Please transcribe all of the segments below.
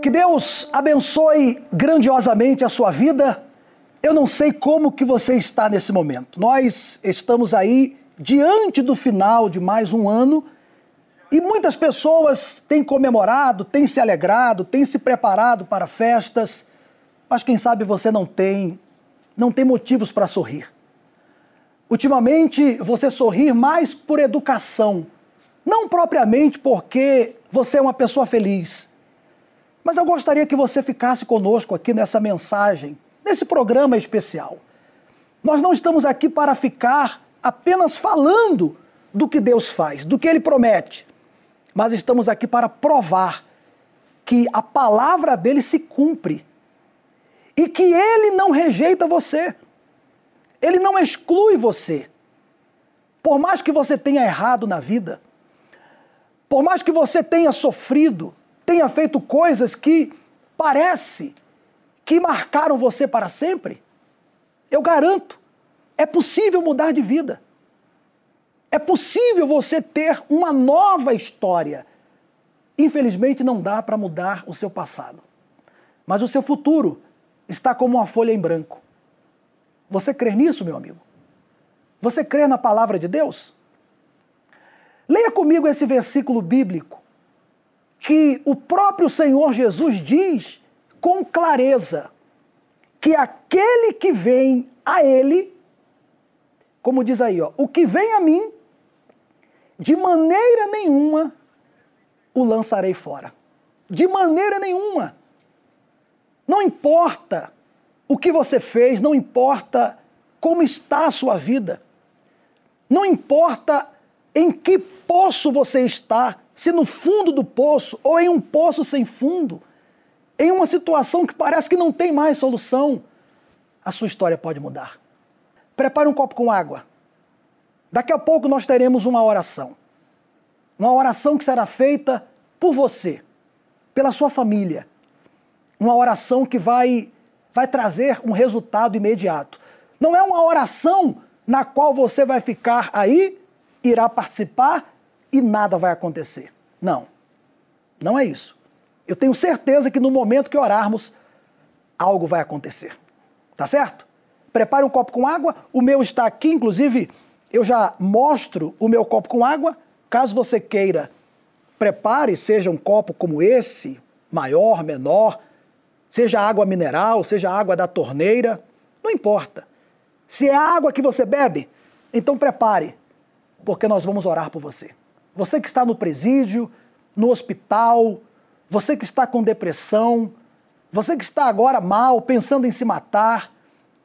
Que Deus abençoe grandiosamente a sua vida. Eu não sei como que você está nesse momento. Nós estamos aí diante do final de mais um ano e muitas pessoas têm comemorado, têm se alegrado, têm se preparado para festas, mas quem sabe você não tem, não tem motivos para sorrir. Ultimamente você sorrir mais por educação, não propriamente porque você é uma pessoa feliz mas eu gostaria que você ficasse conosco aqui nessa mensagem, nesse programa especial. Nós não estamos aqui para ficar apenas falando do que Deus faz, do que Ele promete, mas estamos aqui para provar que a palavra dele se cumpre e que Ele não rejeita você, Ele não exclui você. Por mais que você tenha errado na vida, por mais que você tenha sofrido, tenha feito coisas que parece que marcaram você para sempre, eu garanto, é possível mudar de vida. É possível você ter uma nova história. Infelizmente não dá para mudar o seu passado. Mas o seu futuro está como uma folha em branco. Você crê nisso, meu amigo? Você crê na palavra de Deus? Leia comigo esse versículo bíblico que o próprio Senhor Jesus diz com clareza que aquele que vem a Ele, como diz aí, ó, o que vem a mim, de maneira nenhuma o lançarei fora. De maneira nenhuma. Não importa o que você fez, não importa como está a sua vida, não importa em que poço você está, se no fundo do poço ou em um poço sem fundo, em uma situação que parece que não tem mais solução, a sua história pode mudar. Prepare um copo com água. Daqui a pouco nós teremos uma oração. Uma oração que será feita por você, pela sua família. Uma oração que vai, vai trazer um resultado imediato. Não é uma oração na qual você vai ficar aí, irá participar e nada vai acontecer. Não. Não é isso. Eu tenho certeza que no momento que orarmos, algo vai acontecer. Tá certo? Prepare um copo com água. O meu está aqui, inclusive, eu já mostro o meu copo com água. Caso você queira, prepare, seja um copo como esse, maior, menor, seja água mineral, seja água da torneira, não importa. Se é água que você bebe, então prepare, porque nós vamos orar por você. Você que está no presídio, no hospital, você que está com depressão, você que está agora mal, pensando em se matar,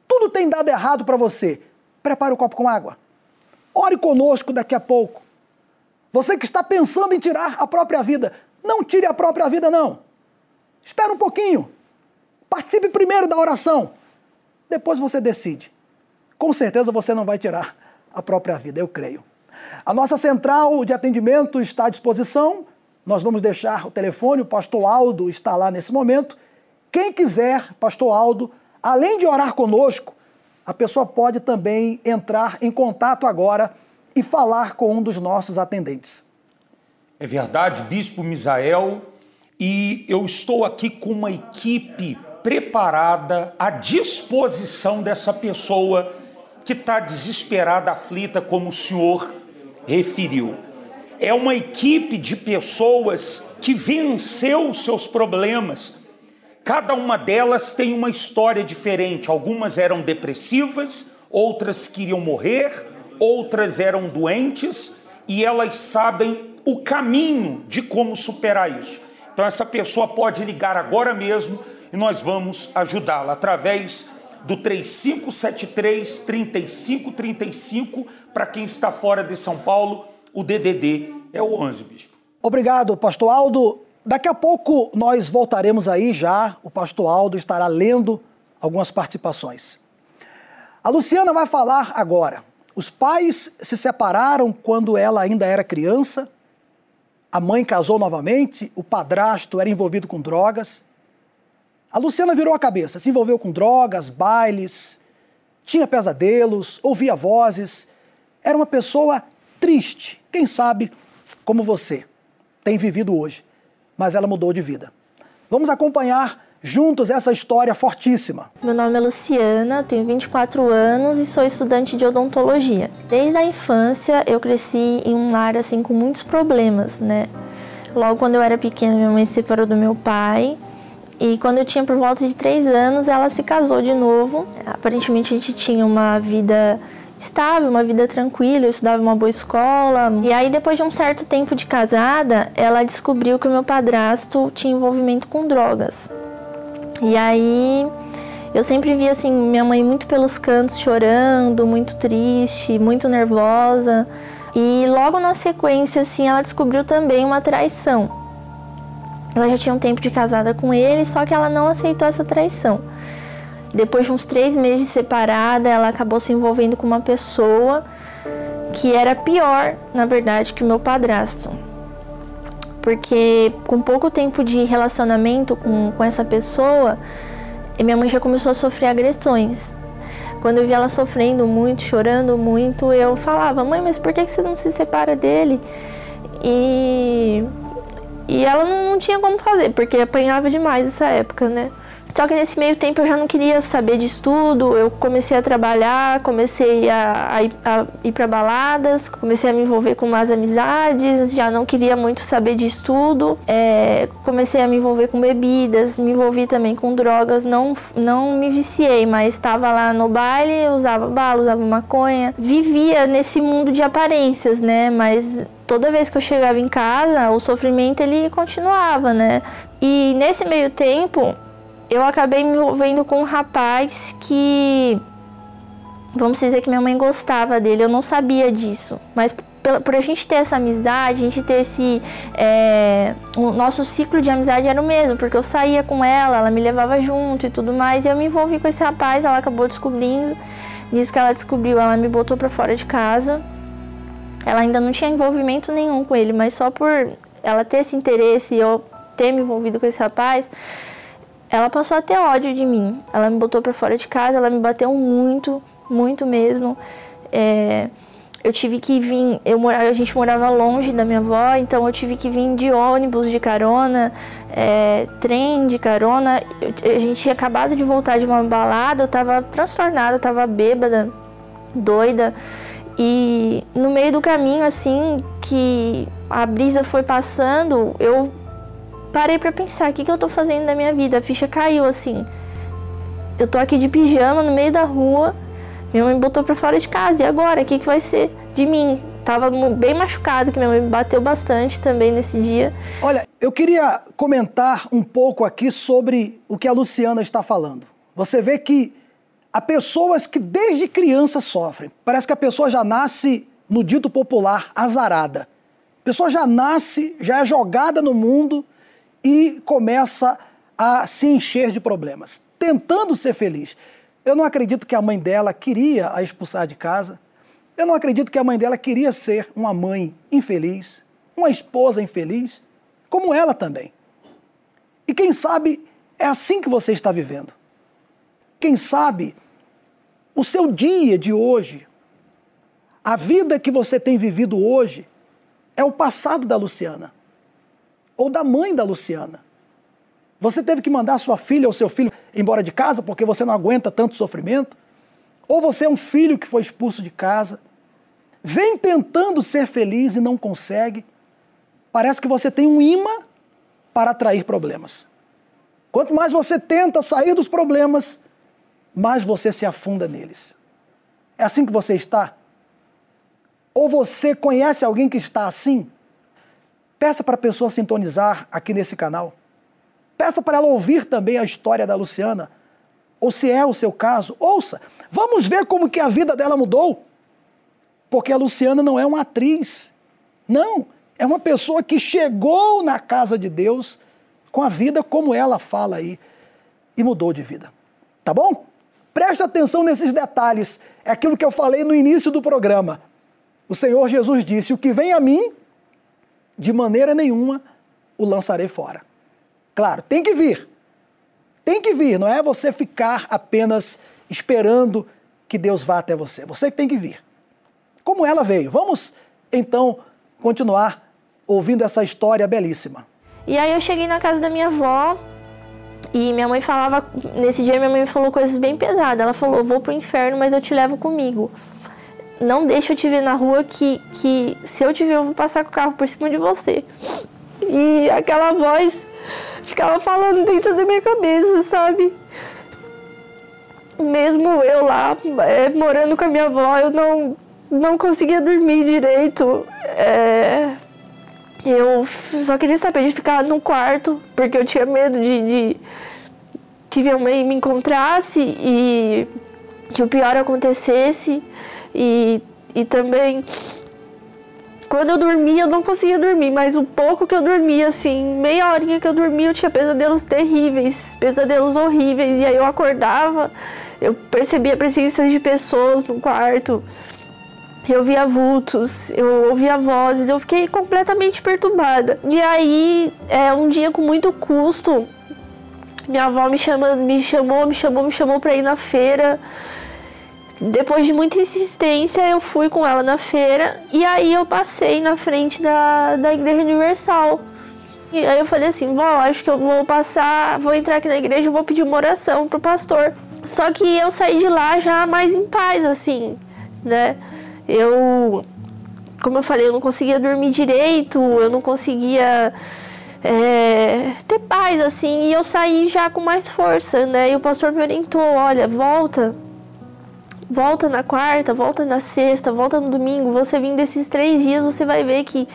tudo tem dado errado para você. Prepare o copo com água. Ore conosco daqui a pouco. Você que está pensando em tirar a própria vida, não tire a própria vida, não. Espera um pouquinho. Participe primeiro da oração. Depois você decide. Com certeza você não vai tirar a própria vida, eu creio. A nossa central de atendimento está à disposição. Nós vamos deixar o telefone, o pastor Aldo está lá nesse momento. Quem quiser, pastor Aldo, além de orar conosco, a pessoa pode também entrar em contato agora e falar com um dos nossos atendentes. É verdade, Bispo Misael, e eu estou aqui com uma equipe preparada à disposição dessa pessoa que está desesperada, aflita, como o senhor referiu. É uma equipe de pessoas que venceu os seus problemas. Cada uma delas tem uma história diferente. Algumas eram depressivas, outras queriam morrer, outras eram doentes e elas sabem o caminho de como superar isso. Então, essa pessoa pode ligar agora mesmo e nós vamos ajudá-la através do 3573 3535 para quem está fora de São Paulo, o DDD é o 11, bispo. Obrigado, pastor Aldo. Daqui a pouco nós voltaremos aí já. O pastor Aldo estará lendo algumas participações. A Luciana vai falar agora. Os pais se separaram quando ela ainda era criança. A mãe casou novamente, o padrasto era envolvido com drogas. A Luciana virou a cabeça, se envolveu com drogas, bailes, tinha pesadelos, ouvia vozes. Era uma pessoa triste, quem sabe como você tem vivido hoje, mas ela mudou de vida. Vamos acompanhar juntos essa história fortíssima. Meu nome é Luciana, tenho 24 anos e sou estudante de odontologia. Desde a infância eu cresci em um lar assim com muitos problemas, né? Logo quando eu era pequena, minha mãe se separou do meu pai. E quando eu tinha por volta de 3 anos, ela se casou de novo. Aparentemente a gente tinha uma vida estável, uma vida tranquila, eu estudava uma boa escola. E aí, depois de um certo tempo de casada, ela descobriu que o meu padrasto tinha envolvimento com drogas. E aí, eu sempre via assim minha mãe muito pelos cantos chorando, muito triste, muito nervosa. E logo na sequência, assim, ela descobriu também uma traição. Ela já tinha um tempo de casada com ele, só que ela não aceitou essa traição. Depois de uns três meses separada, ela acabou se envolvendo com uma pessoa que era pior, na verdade, que o meu padrasto. Porque com pouco tempo de relacionamento com, com essa pessoa, minha mãe já começou a sofrer agressões. Quando eu vi ela sofrendo muito, chorando muito, eu falava: Mãe, mas por que você não se separa dele? E, e ela não tinha como fazer, porque apanhava demais nessa época, né? Só que nesse meio tempo eu já não queria saber de estudo, eu comecei a trabalhar, comecei a, a ir, ir para baladas, comecei a me envolver com más amizades, já não queria muito saber de estudo, é, comecei a me envolver com bebidas, me envolvi também com drogas, não, não me viciei, mas estava lá no baile, usava bala, usava maconha, vivia nesse mundo de aparências, né? Mas toda vez que eu chegava em casa, o sofrimento ele continuava, né? E nesse meio tempo, eu acabei me envolvendo com um rapaz que, vamos dizer que minha mãe gostava dele, eu não sabia disso, mas por, por a gente ter essa amizade, a gente ter esse. É, o nosso ciclo de amizade era o mesmo, porque eu saía com ela, ela me levava junto e tudo mais, e eu me envolvi com esse rapaz, ela acabou descobrindo. Nisso que ela descobriu, ela me botou para fora de casa. Ela ainda não tinha envolvimento nenhum com ele, mas só por ela ter esse interesse e eu ter me envolvido com esse rapaz, ela passou a ter ódio de mim. Ela me botou para fora de casa, ela me bateu muito, muito mesmo. É, eu tive que vir, eu morava, a gente morava longe da minha avó, então eu tive que vir de ônibus de carona, é, trem de carona. Eu, a gente tinha acabado de voltar de uma balada, eu tava transtornada, tava bêbada, doida. E no meio do caminho, assim, que a brisa foi passando, eu parei para pensar, o que, que eu tô fazendo na minha vida? A ficha caiu assim. Eu tô aqui de pijama no meio da rua, minha mãe me botou para fora de casa, e agora? O que, que vai ser de mim? Tava bem machucado, que minha mãe me bateu bastante também nesse dia. Olha, eu queria comentar um pouco aqui sobre o que a Luciana está falando. Você vê que há pessoas que desde criança sofrem. Parece que a pessoa já nasce, no dito popular, azarada. A pessoa já nasce, já é jogada no mundo e começa a se encher de problemas, tentando ser feliz. Eu não acredito que a mãe dela queria a expulsar de casa. Eu não acredito que a mãe dela queria ser uma mãe infeliz, uma esposa infeliz, como ela também. E quem sabe é assim que você está vivendo. Quem sabe o seu dia de hoje, a vida que você tem vivido hoje, é o passado da Luciana ou da mãe da Luciana. Você teve que mandar sua filha ou seu filho embora de casa porque você não aguenta tanto sofrimento? Ou você é um filho que foi expulso de casa, vem tentando ser feliz e não consegue? Parece que você tem um imã para atrair problemas. Quanto mais você tenta sair dos problemas, mais você se afunda neles. É assim que você está? Ou você conhece alguém que está assim? Peça para a pessoa sintonizar aqui nesse canal. Peça para ela ouvir também a história da Luciana. Ou se é o seu caso, ouça. Vamos ver como que a vida dela mudou. Porque a Luciana não é uma atriz. Não, É uma pessoa que chegou na casa de Deus com a vida como ela fala aí e mudou de vida. Tá bom? Preste atenção nesses detalhes. É aquilo que eu falei no início do programa. O Senhor Jesus disse: O que vem a mim, de maneira nenhuma o lançarei fora. Claro, tem que vir. Tem que vir, não é você ficar apenas esperando que Deus vá até você. Você que tem que vir. Como ela veio. Vamos então continuar ouvindo essa história belíssima. E aí eu cheguei na casa da minha avó e minha mãe falava, nesse dia minha mãe me falou coisas bem pesadas. Ela falou: "Vou pro inferno, mas eu te levo comigo. Não deixa eu te ver na rua que que se eu te ver eu vou passar com o carro por cima de você". E aquela voz ficava falando dentro da minha cabeça, sabe? Mesmo eu lá é, morando com a minha avó, eu não não conseguia dormir direito. É, eu só queria saber de ficar no quarto, porque eu tinha medo de, de que minha mãe me encontrasse e que o pior acontecesse. E, e também, quando eu dormia, eu não conseguia dormir, mas o pouco que eu dormia, assim, meia horinha que eu dormia, eu tinha pesadelos terríveis, pesadelos horríveis. E aí eu acordava, eu percebia a presença de pessoas no quarto eu via vultos, eu ouvia vozes, eu fiquei completamente perturbada. E aí, é, um dia com muito custo, minha avó me, chama, me chamou, me chamou, me chamou para ir na feira. Depois de muita insistência, eu fui com ela na feira e aí eu passei na frente da, da Igreja Universal. E aí eu falei assim, vó, acho que eu vou passar, vou entrar aqui na igreja e vou pedir uma oração pro pastor. Só que eu saí de lá já mais em paz, assim, né? eu, como eu falei, eu não conseguia dormir direito, eu não conseguia é, ter paz, assim, e eu saí já com mais força, né? E o pastor me orientou: olha, volta, volta na quarta, volta na sexta, volta no domingo. Você vindo desses três dias, você vai ver que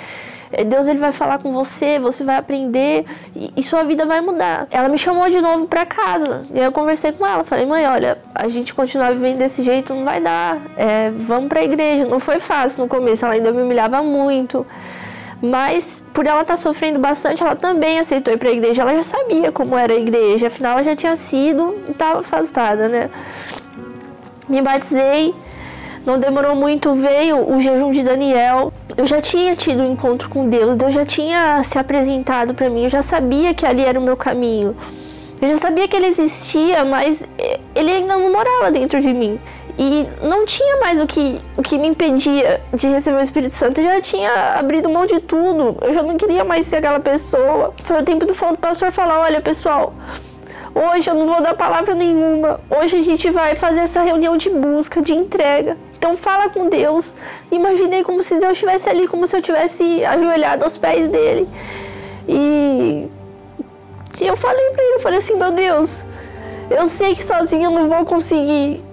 é, Deus ele vai falar com você, você vai aprender e, e sua vida vai mudar. Ela me chamou de novo para casa e eu conversei com ela. Falei, mãe, olha, a gente continuar vivendo desse jeito não vai dar. É, vamos para a igreja. Não foi fácil no começo, ela ainda me humilhava muito. Mas por ela estar tá sofrendo bastante, ela também aceitou ir para a igreja. Ela já sabia como era a igreja, afinal ela já tinha sido e estava afastada, né? Me batizei não demorou muito, veio o jejum de Daniel. Eu já tinha tido um encontro com Deus, Deus já tinha se apresentado para mim, eu já sabia que ali era o meu caminho. Eu já sabia que ele existia, mas ele ainda não morava dentro de mim. E não tinha mais o que, o que me impedia de receber o Espírito Santo. Eu já tinha abrido mão de tudo. Eu já não queria mais ser aquela pessoa. Foi o tempo do pastor falar: olha, pessoal, hoje eu não vou dar palavra nenhuma. Hoje a gente vai fazer essa reunião de busca, de entrega. Então fala com Deus. Imaginei como se Deus estivesse ali, como se eu tivesse ajoelhado aos pés dele. E, e eu falei para ele, eu falei assim, meu Deus, eu sei que sozinha eu não vou conseguir.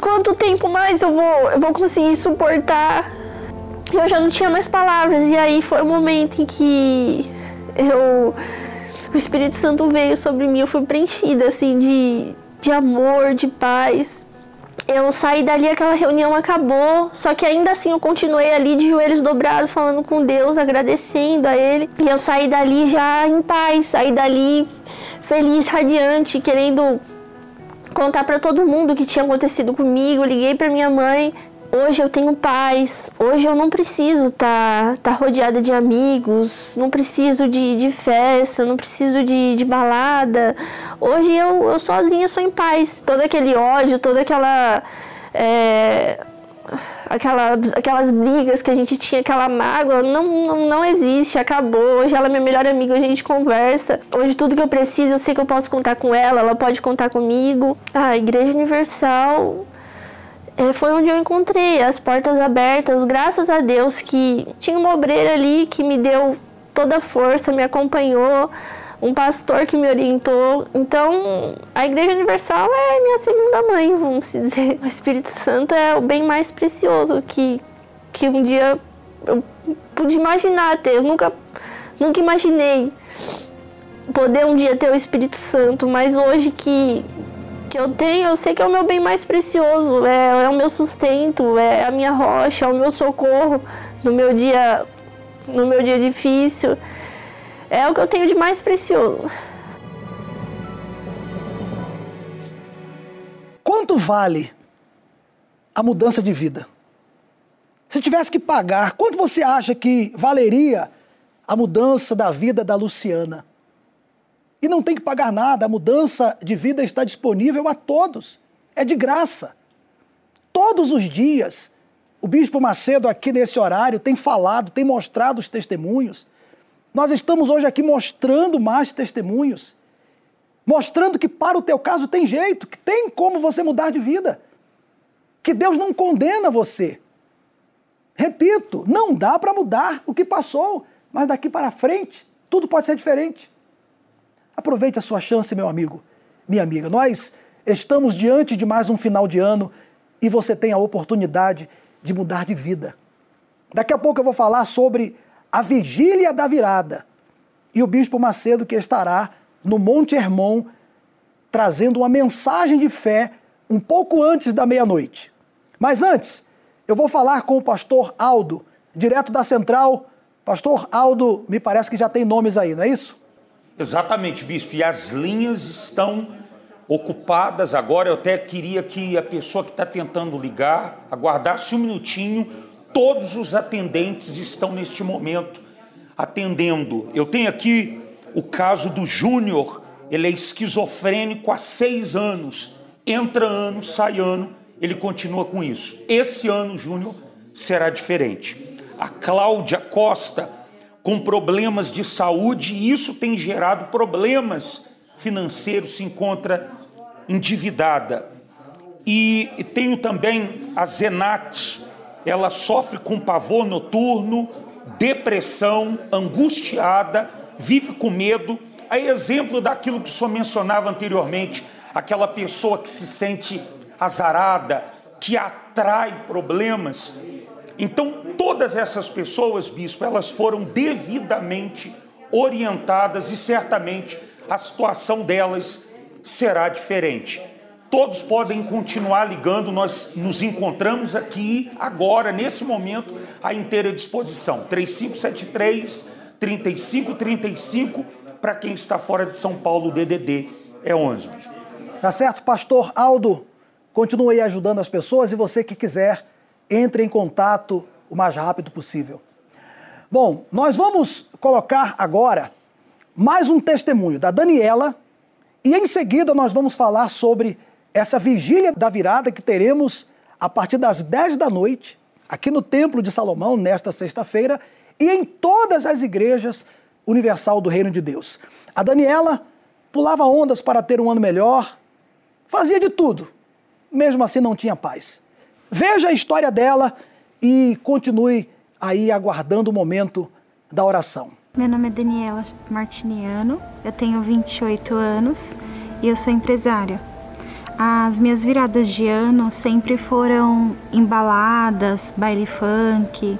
Quanto tempo mais eu vou, eu vou conseguir suportar? Eu já não tinha mais palavras. E aí foi o momento em que eu o Espírito Santo veio sobre mim, eu fui preenchida assim de, de amor, de paz eu saí dali, aquela reunião acabou, só que ainda assim eu continuei ali de joelhos dobrados, falando com Deus, agradecendo a Ele. E eu saí dali já em paz, saí dali feliz, radiante, querendo contar para todo mundo o que tinha acontecido comigo. Liguei para minha mãe, Hoje eu tenho paz, hoje eu não preciso estar tá, tá rodeada de amigos, não preciso de, de festa, não preciso de, de balada. Hoje eu, eu sozinha sou em paz. Todo aquele ódio, toda aquela. É, aquela, aquelas brigas que a gente tinha, aquela mágoa, não, não, não existe, acabou. Hoje ela é minha melhor amiga, a gente conversa. Hoje tudo que eu preciso, eu sei que eu posso contar com ela, ela pode contar comigo. A Igreja Universal foi onde eu encontrei as portas abertas, graças a Deus que tinha uma obreira ali que me deu toda a força, me acompanhou, um pastor que me orientou. Então, a Igreja Universal é minha segunda mãe, vamos dizer. O Espírito Santo é o bem mais precioso que, que um dia eu pude imaginar ter. Eu nunca, nunca imaginei poder um dia ter o Espírito Santo, mas hoje que que eu tenho, eu sei que é o meu bem mais precioso, é, é o meu sustento, é a minha rocha, é o meu socorro no meu dia no meu dia difícil. É o que eu tenho de mais precioso. Quanto vale a mudança de vida? Se tivesse que pagar, quanto você acha que valeria a mudança da vida da Luciana? E não tem que pagar nada, a mudança de vida está disponível a todos, é de graça. Todos os dias, o Bispo Macedo, aqui nesse horário, tem falado, tem mostrado os testemunhos. Nós estamos hoje aqui mostrando mais testemunhos, mostrando que para o teu caso tem jeito, que tem como você mudar de vida, que Deus não condena você. Repito, não dá para mudar o que passou, mas daqui para frente tudo pode ser diferente. Aproveite a sua chance, meu amigo, minha amiga. Nós estamos diante de mais um final de ano e você tem a oportunidade de mudar de vida. Daqui a pouco eu vou falar sobre a vigília da virada e o bispo Macedo que estará no Monte Hermon trazendo uma mensagem de fé um pouco antes da meia-noite. Mas antes, eu vou falar com o pastor Aldo, direto da central. Pastor Aldo, me parece que já tem nomes aí, não é isso? Exatamente, bispo. E as linhas estão ocupadas agora. Eu até queria que a pessoa que está tentando ligar aguardasse um minutinho. Todos os atendentes estão neste momento atendendo. Eu tenho aqui o caso do Júnior. Ele é esquizofrênico há seis anos. Entra ano, sai ano, ele continua com isso. Esse ano, Júnior, será diferente. A Cláudia Costa com problemas de saúde e isso tem gerado problemas financeiros, se encontra endividada. E, e tenho também a Zenat, ela sofre com pavor noturno, depressão, angustiada, vive com medo. É exemplo daquilo que senhor mencionava anteriormente, aquela pessoa que se sente azarada, que atrai problemas. Então, todas essas pessoas, bispo, elas foram devidamente orientadas e certamente a situação delas será diferente. Todos podem continuar ligando, nós nos encontramos aqui agora, nesse momento, à inteira disposição. 3573 3535 para quem está fora de São Paulo, DDD é 11. Tá certo, pastor Aldo. Continue aí ajudando as pessoas e você que quiser entre em contato o mais rápido possível. Bom, nós vamos colocar agora mais um testemunho da Daniela e em seguida nós vamos falar sobre essa vigília da virada que teremos a partir das 10 da noite aqui no Templo de Salomão nesta sexta-feira e em todas as igrejas universal do Reino de Deus. A Daniela pulava ondas para ter um ano melhor, fazia de tudo, mesmo assim não tinha paz. Veja a história dela e continue aí aguardando o momento da oração. Meu nome é Daniela Martiniano, eu tenho 28 anos e eu sou empresária. As minhas viradas de ano sempre foram embaladas, baile funk.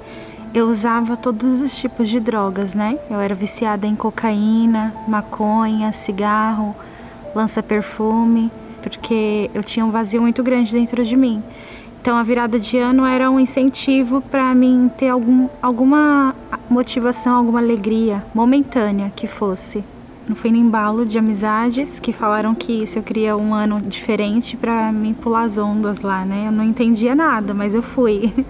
Eu usava todos os tipos de drogas, né? Eu era viciada em cocaína, maconha, cigarro, lança-perfume, porque eu tinha um vazio muito grande dentro de mim. Então a virada de ano era um incentivo para mim ter algum, alguma motivação, alguma alegria momentânea que fosse. Não foi no embalo de amizades que falaram que se eu queria um ano diferente para me pular as ondas lá, né? Eu não entendia nada, mas eu fui.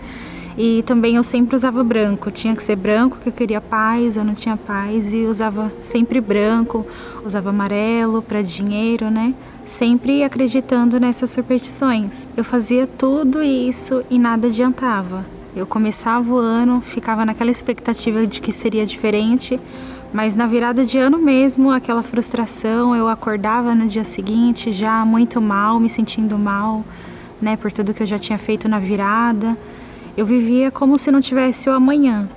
E também eu sempre usava branco, tinha que ser branco, que eu queria paz, eu não tinha paz e usava sempre branco, usava amarelo para dinheiro, né? Sempre acreditando nessas superstições. Eu fazia tudo isso e nada adiantava. Eu começava o ano, ficava naquela expectativa de que seria diferente, mas na virada de ano mesmo, aquela frustração, eu acordava no dia seguinte já muito mal, me sentindo mal, né, por tudo que eu já tinha feito na virada. Eu vivia como se não tivesse o amanhã.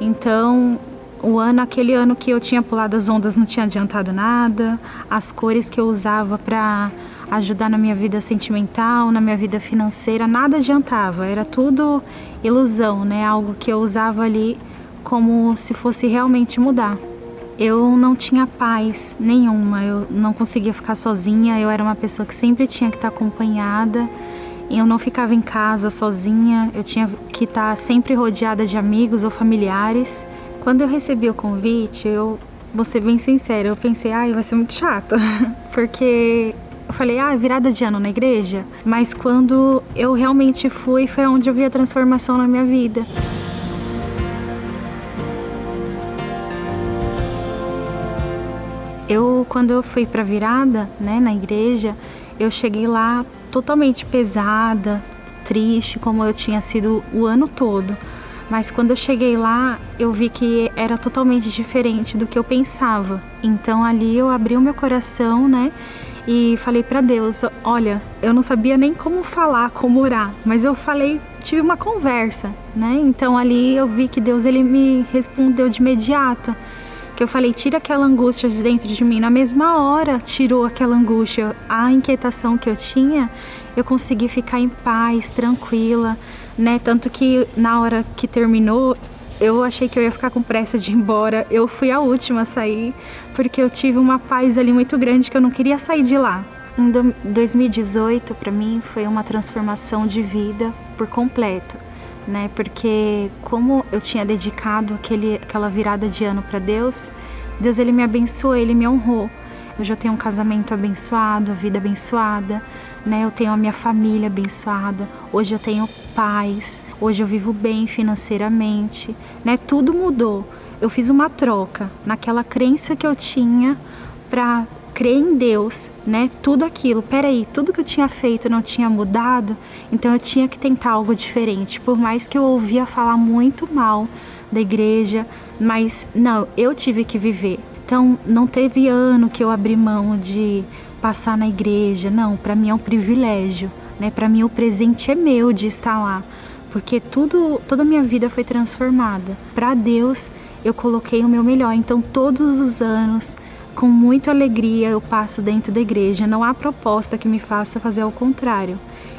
Então, o ano, aquele ano que eu tinha pulado as ondas não tinha adiantado nada, as cores que eu usava para ajudar na minha vida sentimental, na minha vida financeira, nada adiantava, era tudo ilusão, né? Algo que eu usava ali como se fosse realmente mudar. Eu não tinha paz nenhuma, eu não conseguia ficar sozinha, eu era uma pessoa que sempre tinha que estar acompanhada. Eu não ficava em casa sozinha, eu tinha que estar sempre rodeada de amigos ou familiares Quando eu recebi o convite, eu vou ser bem sincera, eu pensei, ai, vai ser muito chato, porque eu falei, ah, virada de ano na igreja, mas quando eu realmente fui, foi onde eu vi a transformação na minha vida. Eu, quando eu fui para virada, né, na igreja, eu cheguei lá totalmente pesada, triste, como eu tinha sido o ano todo. Mas quando eu cheguei lá, eu vi que era totalmente diferente do que eu pensava. Então ali eu abri o meu coração, né? E falei para Deus, olha, eu não sabia nem como falar, como orar, mas eu falei, tive uma conversa, né? Então ali eu vi que Deus ele me respondeu de imediato que eu falei, tira aquela angústia de dentro de mim. Na mesma hora, tirou aquela angústia, a inquietação que eu tinha, eu consegui ficar em paz, tranquila, né? Tanto que na hora que terminou, eu achei que eu ia ficar com pressa de ir embora. Eu fui a última a sair, porque eu tive uma paz ali muito grande que eu não queria sair de lá. Em 2018, para mim, foi uma transformação de vida por completo né? Porque como eu tinha dedicado aquele, aquela virada de ano para Deus, Deus ele me abençoou, ele me honrou. Eu já tenho um casamento abençoado, vida abençoada, né? Eu tenho a minha família abençoada. Hoje eu tenho paz. Hoje eu vivo bem financeiramente, né? Tudo mudou. Eu fiz uma troca naquela crença que eu tinha para crer em Deus, né? Tudo aquilo, peraí, tudo que eu tinha feito não tinha mudado, então eu tinha que tentar algo diferente. Por mais que eu ouvia falar muito mal da igreja, mas não, eu tive que viver. Então não teve ano que eu abri mão de passar na igreja, não, para mim é um privilégio, né? Para mim o presente é meu de estar lá, porque tudo, toda a minha vida foi transformada. Para Deus eu coloquei o meu melhor. Então todos os anos com muita alegria eu passo dentro da igreja. Não há proposta que me faça fazer ao contrário.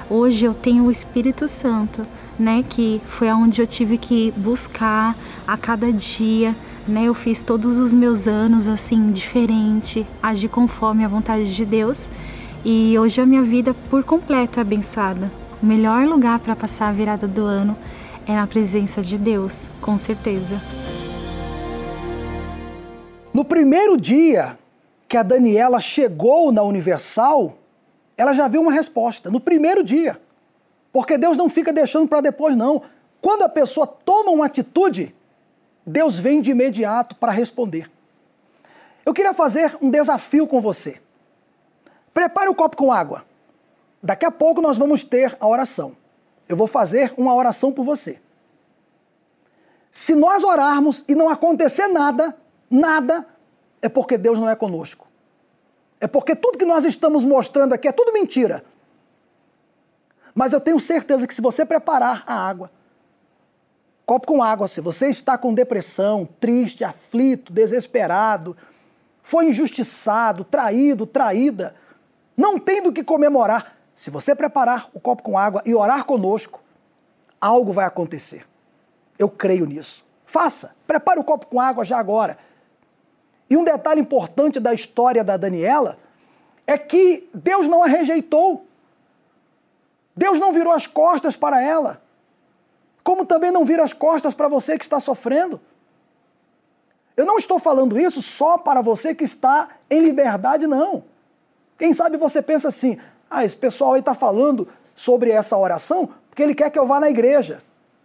Hoje eu tenho o Espírito Santo, né, que foi aonde eu tive que buscar a cada dia, né? Eu fiz todos os meus anos assim diferente, agir conforme a vontade de Deus. E hoje a minha vida por completo é abençoada. O melhor lugar para passar a virada do ano é na presença de Deus, com certeza. No primeiro dia que a Daniela chegou na Universal, ela já viu uma resposta. No primeiro dia. Porque Deus não fica deixando para depois, não. Quando a pessoa toma uma atitude, Deus vem de imediato para responder. Eu queria fazer um desafio com você. Prepare o um copo com água. Daqui a pouco nós vamos ter a oração. Eu vou fazer uma oração por você. Se nós orarmos e não acontecer nada, nada, é porque Deus não é conosco. É porque tudo que nós estamos mostrando aqui é tudo mentira. Mas eu tenho certeza que se você preparar a água, copo com água, se você está com depressão, triste, aflito, desesperado, foi injustiçado, traído, traída, não tem do que comemorar. Se você preparar o copo com água e orar conosco, algo vai acontecer. Eu creio nisso. Faça. Prepare o copo com água já agora. E um detalhe importante da história da Daniela é que Deus não a rejeitou. Deus não virou as costas para ela. Como também não vira as costas para você que está sofrendo. Eu não estou falando isso só para você que está em liberdade, não. Quem sabe você pensa assim: ah, esse pessoal aí está falando sobre essa oração porque ele quer que eu vá na igreja.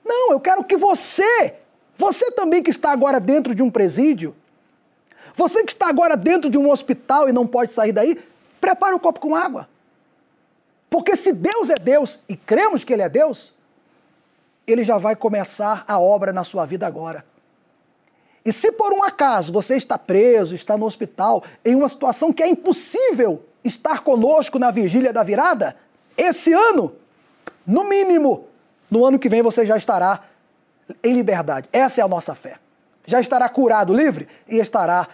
Não, eu quero que você, você também que está agora dentro de um presídio, você que está agora dentro de um hospital e não pode sair daí, prepare um copo com água. Porque se Deus é Deus e cremos que Ele é Deus, Ele já vai começar a obra na sua vida agora. E se por um acaso você está preso, está no hospital, em uma situação que é impossível estar conosco na vigília da virada, esse ano, no mínimo, no ano que vem você já estará em liberdade. Essa é a nossa fé. Já estará curado, livre e estará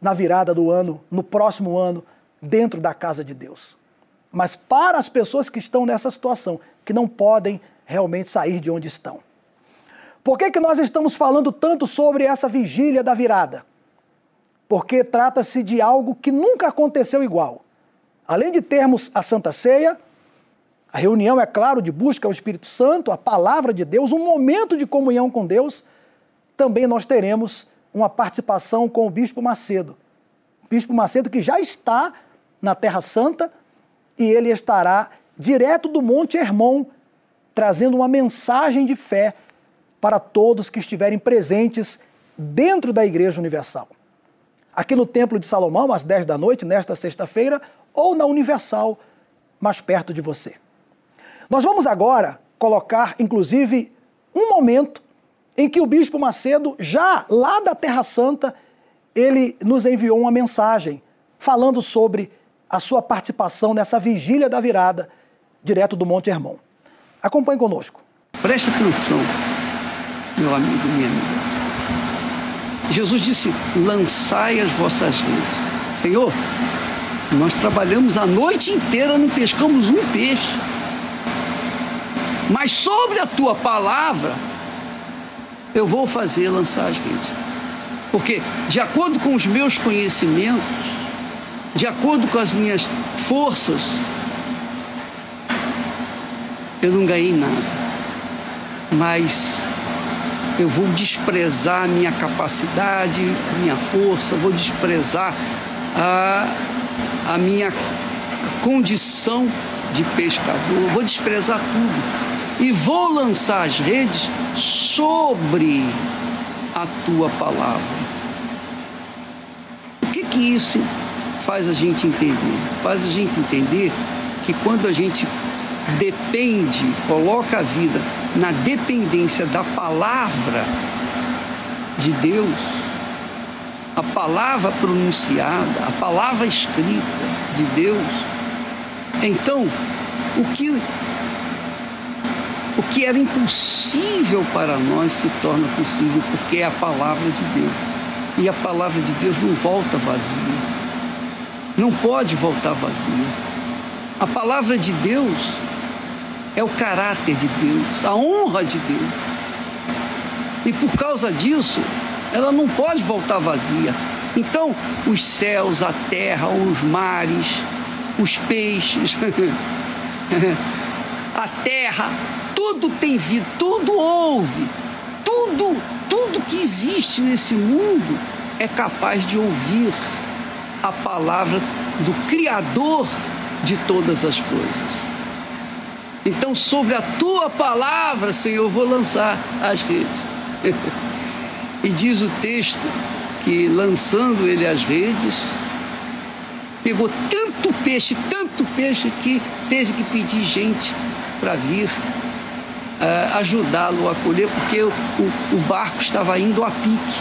na virada do ano, no próximo ano, dentro da casa de Deus. Mas para as pessoas que estão nessa situação, que não podem realmente sair de onde estão. Por que, que nós estamos falando tanto sobre essa vigília da virada? Porque trata-se de algo que nunca aconteceu igual. Além de termos a Santa Ceia, a reunião, é claro, de busca ao Espírito Santo, a palavra de Deus, um momento de comunhão com Deus, também nós teremos uma participação com o Bispo Macedo. Bispo Macedo que já está na Terra Santa e ele estará direto do Monte Hermon, trazendo uma mensagem de fé para todos que estiverem presentes dentro da Igreja Universal. Aqui no Templo de Salomão, às 10 da noite, nesta sexta-feira, ou na Universal, mais perto de você. Nós vamos agora colocar, inclusive, um momento em que o Bispo Macedo, já lá da Terra Santa, ele nos enviou uma mensagem falando sobre a sua participação nessa vigília da virada, direto do Monte Hermon. Acompanhe conosco. Preste atenção, meu amigo, minha amiga. Jesus disse: lançai as vossas redes. Senhor, nós trabalhamos a noite inteira, não pescamos um peixe. Mas sobre a tua palavra, eu vou fazer lançar as redes. Porque, de acordo com os meus conhecimentos, de acordo com as minhas forças, eu não ganhei nada. Mas eu vou desprezar minha capacidade, minha força, vou desprezar a, a minha condição de pescador, vou desprezar tudo e vou lançar as redes sobre a tua palavra. O que que isso faz a gente entender? Faz a gente entender que quando a gente depende, coloca a vida na dependência da palavra de Deus, a palavra pronunciada, a palavra escrita de Deus, então o que o que era impossível para nós se torna possível porque é a palavra de Deus. E a palavra de Deus não volta vazia. Não pode voltar vazia. A palavra de Deus é o caráter de Deus, a honra de Deus. E por causa disso, ela não pode voltar vazia. Então, os céus, a terra, os mares, os peixes, a terra, tudo tem vida, tudo ouve, tudo, tudo que existe nesse mundo é capaz de ouvir a palavra do Criador de todas as coisas. Então, sobre a tua palavra, Senhor, eu vou lançar as redes. e diz o texto que, lançando ele as redes, pegou tanto peixe, tanto peixe, que teve que pedir gente para vir uh, ajudá-lo a colher, porque o, o, barco estava indo a pique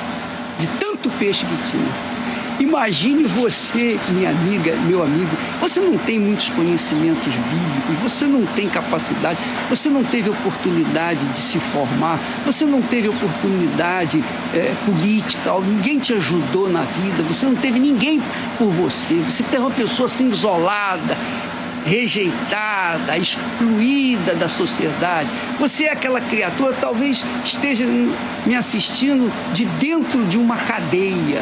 de tanto peixe que tinha. Imagine você, minha amiga, meu amigo, você não tem muitos conhecimentos bíblicos, você não tem capacidade, você não teve oportunidade de se formar, você não teve oportunidade é, política, ninguém te ajudou na vida, você não teve ninguém por você, você tem uma pessoa assim isolada, rejeitada, excluída da sociedade. Você é aquela criatura, talvez esteja me assistindo de dentro de uma cadeia,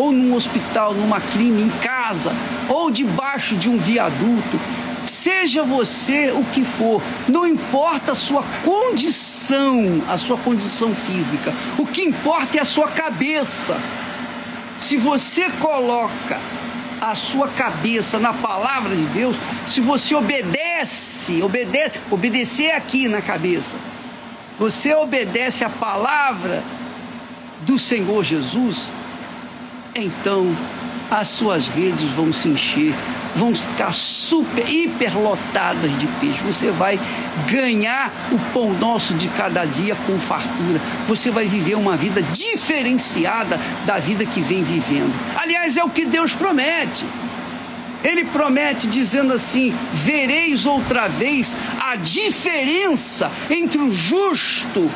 ou num hospital, numa clínica, em casa, ou debaixo de um viaduto. Seja você o que for, não importa a sua condição, a sua condição física, o que importa é a sua cabeça. Se você coloca a sua cabeça na palavra de Deus, se você obedece, obedece, obedecer aqui na cabeça, você obedece a palavra do Senhor Jesus, então as suas redes vão se encher vão ficar super, hiperlotadas de peixe. Você vai ganhar o pão nosso de cada dia com fartura. Você vai viver uma vida diferenciada da vida que vem vivendo. Aliás, é o que Deus promete. Ele promete dizendo assim: vereis outra vez a diferença entre o justo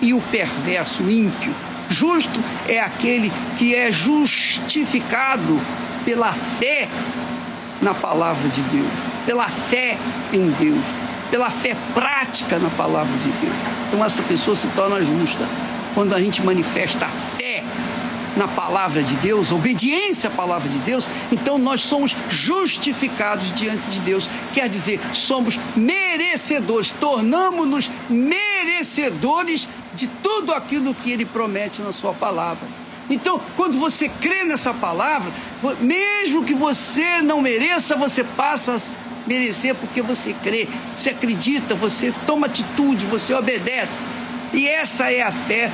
e o perverso, o ímpio. Justo é aquele que é justificado pela fé na palavra de Deus, pela fé em Deus, pela fé prática na palavra de Deus. Então essa pessoa se torna justa quando a gente manifesta a fé na palavra de Deus, obediência à palavra de Deus, então nós somos justificados diante de Deus. Quer dizer, somos merecedores, tornamos-nos merecedores merecedores de tudo aquilo que ele promete na sua palavra. Então, quando você crê nessa palavra, mesmo que você não mereça, você passa a merecer porque você crê, você acredita, você toma atitude, você obedece. E essa é a fé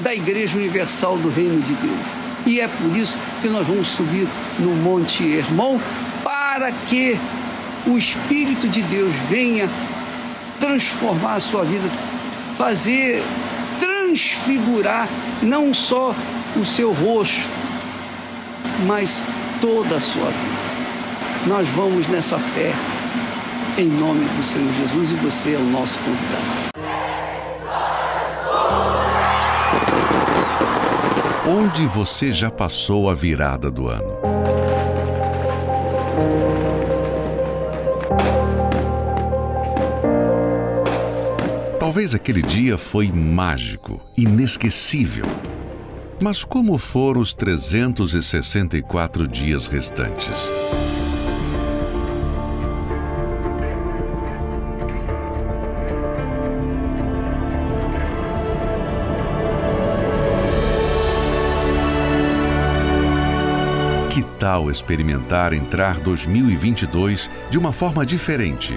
da Igreja Universal do Reino de Deus. E é por isso que nós vamos subir no Monte Hermon para que o Espírito de Deus venha transformar a sua vida, fazer transfigurar não só o seu rosto, mas toda a sua vida. Nós vamos nessa fé, em nome do Senhor Jesus, e você é o nosso convidado. Onde você já passou a virada do ano? Talvez aquele dia foi mágico, inesquecível. Mas como foram os 364 dias restantes? Que tal experimentar entrar 2022 de uma forma diferente,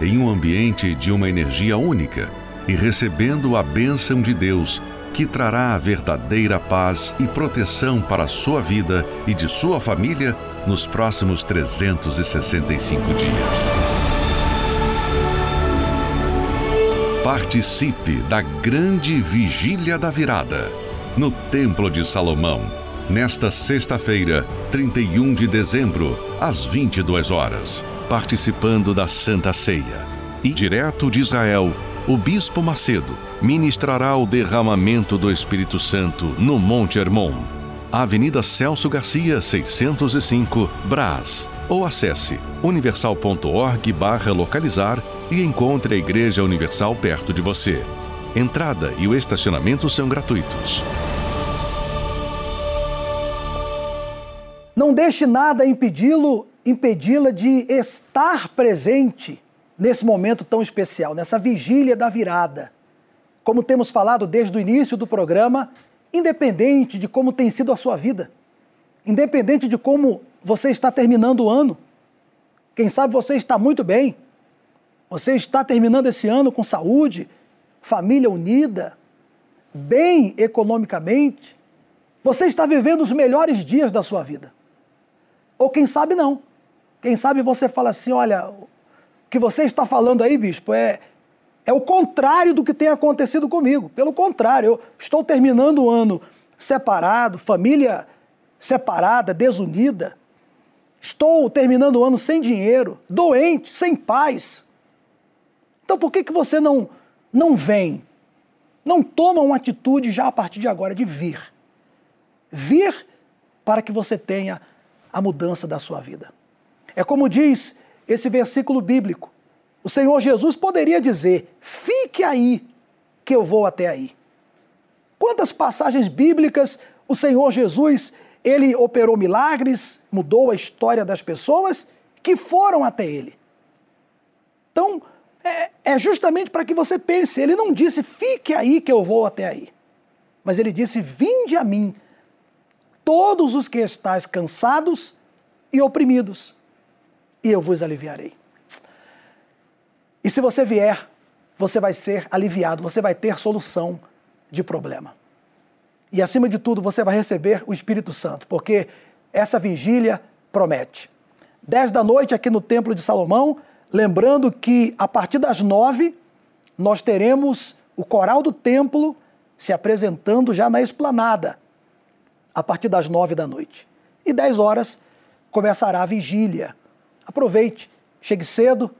em um ambiente de uma energia única? E recebendo a bênção de Deus, que trará a verdadeira paz e proteção para a sua vida e de sua família nos próximos 365 dias. Participe da grande vigília da virada no Templo de Salomão, nesta sexta-feira, 31 de dezembro, às 22 horas, participando da Santa Ceia. E direto de Israel, o Bispo Macedo ministrará o derramamento do Espírito Santo no Monte Hermon, Avenida Celso Garcia, 605, Brás. Ou acesse universal.org localizar e encontre a Igreja Universal perto de você. Entrada e o estacionamento são gratuitos. Não deixe nada impedi-lo, impedi-la de estar presente nesse momento tão especial, nessa vigília da virada. Como temos falado desde o início do programa, independente de como tem sido a sua vida, independente de como você está terminando o ano, quem sabe você está muito bem, você está terminando esse ano com saúde, família unida, bem economicamente, você está vivendo os melhores dias da sua vida. Ou quem sabe não. Quem sabe você fala assim: olha, que você está falando aí, bispo, é, é o contrário do que tem acontecido comigo. Pelo contrário, eu estou terminando o ano separado, família separada, desunida. Estou terminando o ano sem dinheiro, doente, sem paz. Então por que, que você não, não vem? Não toma uma atitude já a partir de agora de vir. Vir para que você tenha a mudança da sua vida. É como diz esse versículo bíblico. O Senhor Jesus poderia dizer: fique aí, que eu vou até aí. Quantas passagens bíblicas o Senhor Jesus ele operou milagres, mudou a história das pessoas que foram até ele. Então, é, é justamente para que você pense. Ele não disse, fique aí que eu vou até aí. Mas ele disse, vinde a mim, todos os que estáis cansados e oprimidos, e eu vos aliviarei. E se você vier, você vai ser aliviado, você vai ter solução de problema. E acima de tudo, você vai receber o Espírito Santo, porque essa vigília promete. Dez da noite aqui no Templo de Salomão, lembrando que a partir das nove nós teremos o coral do templo se apresentando já na esplanada, a partir das nove da noite. E dez horas começará a vigília, Aproveite, chegue cedo,